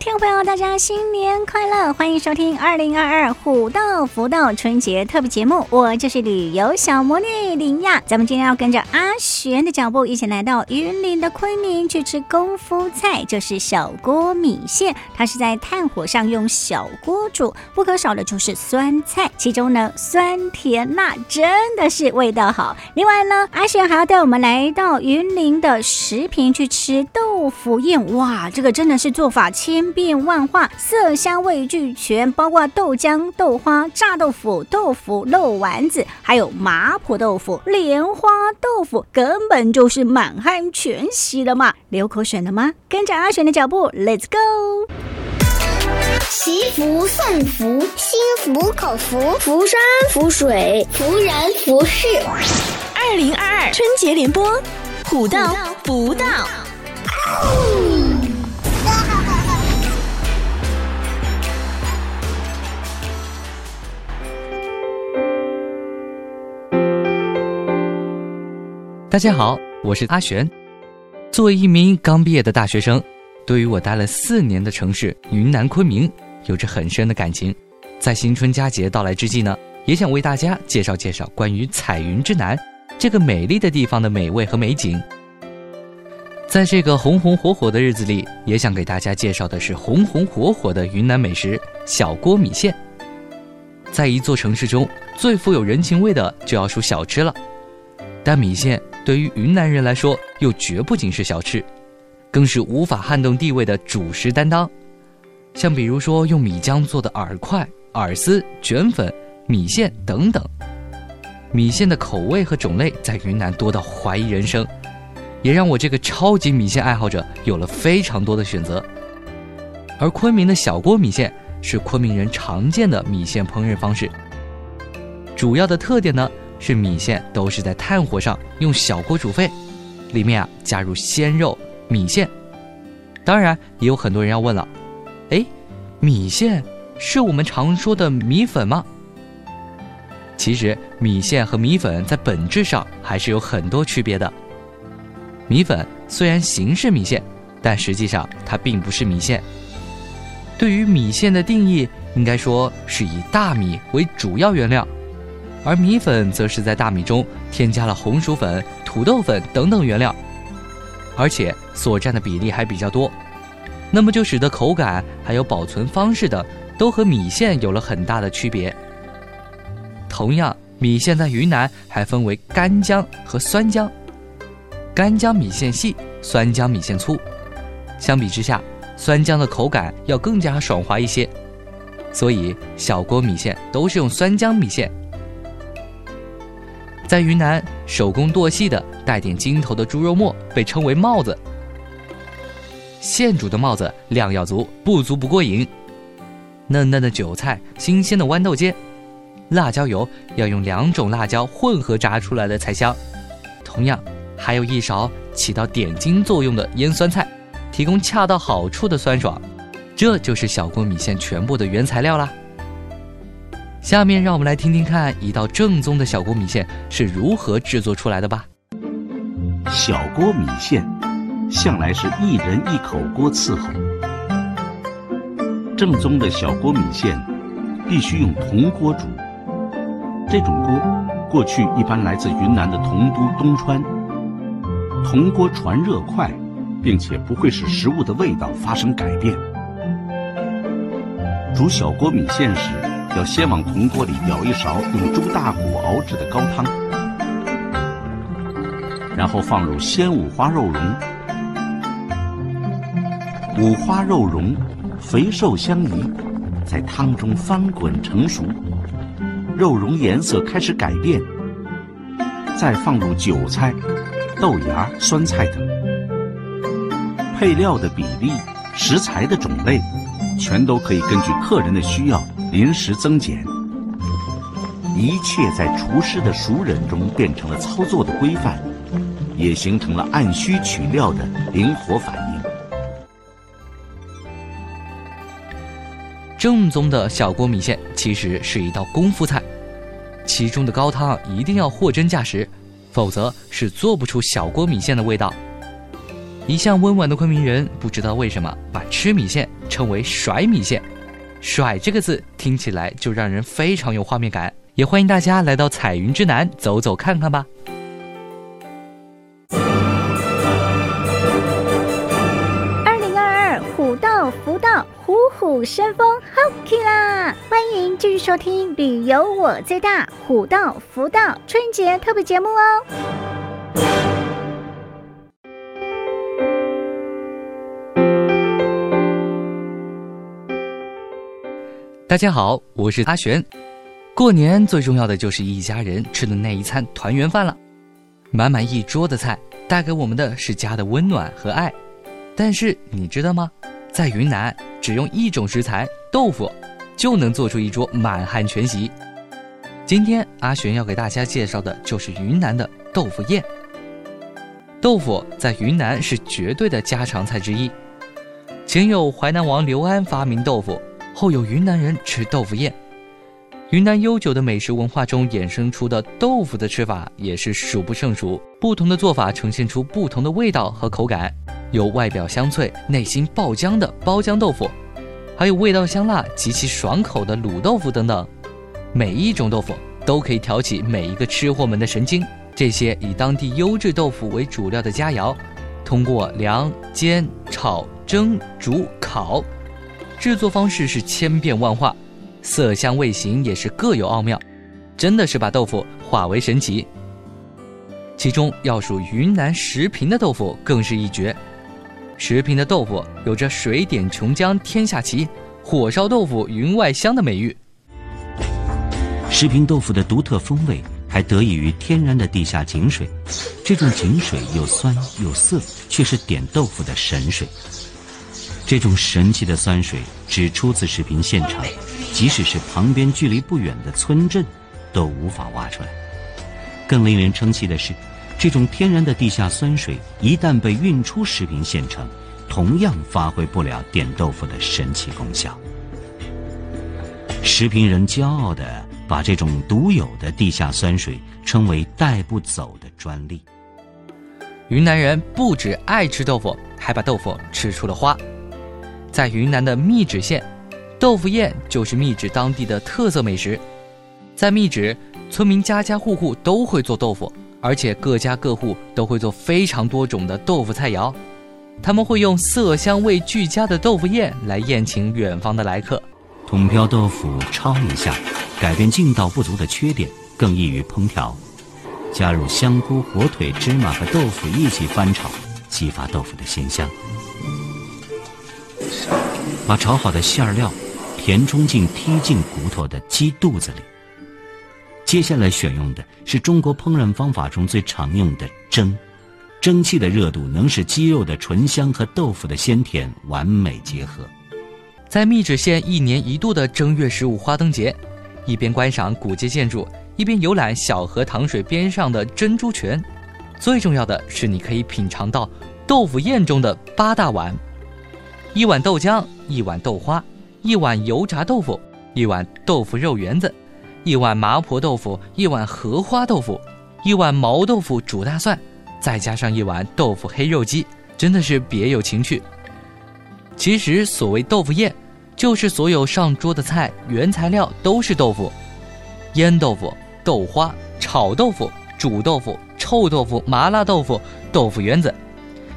听众朋友，大家新年快乐！欢迎收听二零二二虎道福道春节特别节目，我就是旅游小魔女林亚。咱们今天要跟着阿璇的脚步，一起来到云林的昆明去吃功夫菜，就是小锅米线。它是在炭火上用小锅煮，不可少的就是酸菜，其中呢酸甜辣真的是味道好。另外呢，阿璇还要带我们来到云林的石屏去吃豆腐宴。哇，这个真的是做法千变万化，色香味俱全，包括豆浆、豆花、炸豆腐、豆腐肉丸子，还有麻婆豆腐、莲花豆腐，根本就是满汉全席了嘛！流口水了吗？跟着阿璇的脚步，Let's go！祈福送福，心服口服，福山福水，福人福事。二零二二春节联播，虎到福道。大家好，我是阿璇。作为一名刚毕业的大学生，对于我待了四年的城市云南昆明，有着很深的感情。在新春佳节到来之际呢，也想为大家介绍介绍关于彩云之南这个美丽的地方的美味和美景。在这个红红火火的日子里，也想给大家介绍的是红红火火的云南美食小锅米线。在一座城市中，最富有人情味的就要数小吃了，但米线。对于云南人来说，又绝不仅是小吃，更是无法撼动地位的主食担当。像比如说用米浆做的饵块、饵丝、卷粉、米线等等，米线的口味和种类在云南多到怀疑人生，也让我这个超级米线爱好者有了非常多的选择。而昆明的小锅米线是昆明人常见的米线烹饪方式，主要的特点呢，是米线都是在炭火上用小锅煮沸，里面啊加入鲜肉米线。当然也有很多人要问了，哎，米线是我们常说的米粉吗？其实米线和米粉在本质上还是有很多区别的。米粉虽然形似米线，但实际上它并不是米线。对于米线的定义，应该说是以大米为主要原料。而米粉则是在大米中添加了红薯粉、土豆粉等等原料，而且所占的比例还比较多，那么就使得口感还有保存方式等都和米线有了很大的区别。同样，米线在云南还分为干浆和酸浆，干浆米线细，酸浆米线粗。相比之下，酸浆的口感要更加爽滑一些，所以小锅米线都是用酸浆米线。在云南，手工剁细的带点筋头的猪肉末被称为帽子。现煮的帽子量要足，不足不过瘾。嫩嫩的韭菜，新鲜的豌豆尖，辣椒油要用两种辣椒混合炸出来的才香。同样，还有一勺起到点睛作用的腌酸菜，提供恰到好处的酸爽。这就是小锅米线全部的原材料啦。下面让我们来听听看一道正宗的小锅米线是如何制作出来的吧。小锅米线向来是一人一口锅伺候。正宗的小锅米线必须用铜锅煮。这种锅过去一般来自云南的铜都东川。铜锅传热快，并且不会使食物的味道发生改变。煮小锅米线时，要先往铜锅里舀一勺用猪大骨熬制的高汤，然后放入鲜五花肉蓉，五花肉蓉肥瘦相宜，在汤中翻滚成熟，肉蓉颜色开始改变，再放入韭菜、豆芽、酸菜等，配料的比例、食材的种类，全都可以根据客人的需要。临时增减，一切在厨师的熟稔中变成了操作的规范，也形成了按需取料的灵活反应。正宗的小锅米线其实是一道功夫菜，其中的高汤一定要货真价实，否则是做不出小锅米线的味道。一向温婉的昆明人不知道为什么把吃米线称为甩米线，甩这个字听起来就让人非常有画面感。也欢迎大家来到彩云之南走走看看吧。二零二二虎道福道虎虎生风，好啦！欢迎继续收听《旅游我最大》虎道福道春节特别节目哦。大家好，我是阿璇。过年最重要的就是一家人吃的那一餐团圆饭了，满满一桌的菜带给我们的是家的温暖和爱。但是你知道吗？在云南，只用一种食材豆腐，就能做出一桌满汉全席。今天阿璇要给大家介绍的就是云南的豆腐宴。豆腐在云南是绝对的家常菜之一。前有淮南王刘安发明豆腐，后有云南人吃豆腐宴。云南悠久的美食文化中衍生出的豆腐的吃法也是数不胜数，不同的做法呈现出不同的味道和口感。有外表香脆、内心爆浆的包浆豆腐，还有味道香辣、极其爽口的卤豆腐等等。每一种豆腐都可以挑起每一个吃货们的神经。这些以当地优质豆腐为主料的佳肴，通过凉、煎、炒、蒸、煮、烤，制作方式是千变万化，色香味形也是各有奥妙，真的是把豆腐化为神奇。其中要数云南石屏的豆腐更是一绝。石屏的豆腐有着“水点琼浆天下奇，火烧豆腐云外香”的美誉。石屏豆腐的独特风味还得益于天然的地下井水，这种井水又酸又涩，却是点豆腐的神水。这种神奇的酸水只出自石屏县城，即使是旁边距离不远的村镇，都无法挖出来。更令人称奇的是，这种天然的地下酸水一旦被运出石屏县城，同样发挥不了点豆腐的神奇功效。石屏人骄傲地把这种独有的地下酸水称为“带不走的专利”。云南人不止爱吃豆腐，还把豆腐吃出了花。在云南的密旨县，豆腐宴就是密旨当地的特色美食。在密旨，村民家家户户都会做豆腐。而且各家各户都会做非常多种的豆腐菜肴，他们会用色香味俱佳的豆腐宴来宴请远方的来客。桶漂豆腐焯一下，改变劲道不足的缺点，更易于烹调。加入香菇、火腿、芝麻和豆腐一起翻炒，激发豆腐的鲜香。把炒好的馅料填充进踢进骨头的鸡肚子里。接下来选用的是中国烹饪方法中最常用的蒸，蒸汽的热度能使鸡肉的醇香和豆腐的鲜甜完美结合。在密旨县一年一度的正月十五花灯节，一边观赏古街建筑，一边游览小河塘水边上的珍珠泉。最重要的是，你可以品尝到豆腐宴中的八大碗：一碗豆浆，一碗豆花，一碗油炸豆腐，一碗豆腐肉圆子。一碗麻婆豆腐，一碗荷花豆腐，一碗毛豆腐煮大蒜，再加上一碗豆腐黑肉鸡，真的是别有情趣。其实所谓豆腐宴，就是所有上桌的菜原材料都是豆腐，腌豆腐、豆花、炒豆腐、煮豆腐、臭豆腐、麻辣豆腐、豆腐圆子，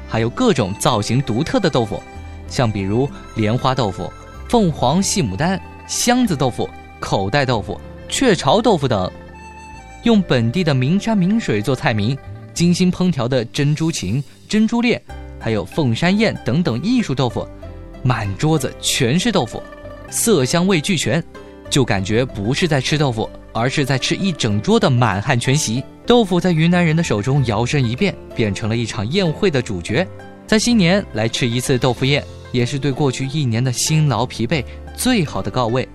还有各种造型独特的豆腐，像比如莲花豆腐、凤凰细牡丹、箱子豆腐、口袋豆腐。雀巢豆腐等，用本地的名山名水做菜名，精心烹调的珍珠禽、珍珠链，还有凤山宴等等艺术豆腐，满桌子全是豆腐，色香味俱全，就感觉不是在吃豆腐，而是在吃一整桌的满汉全席。豆腐在云南人的手中摇身一变，变成了一场宴会的主角。在新年来吃一次豆腐宴，也是对过去一年的辛劳疲惫最好的告慰。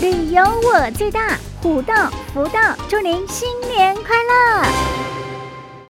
旅游我最大，虎到福到，祝您新年快乐！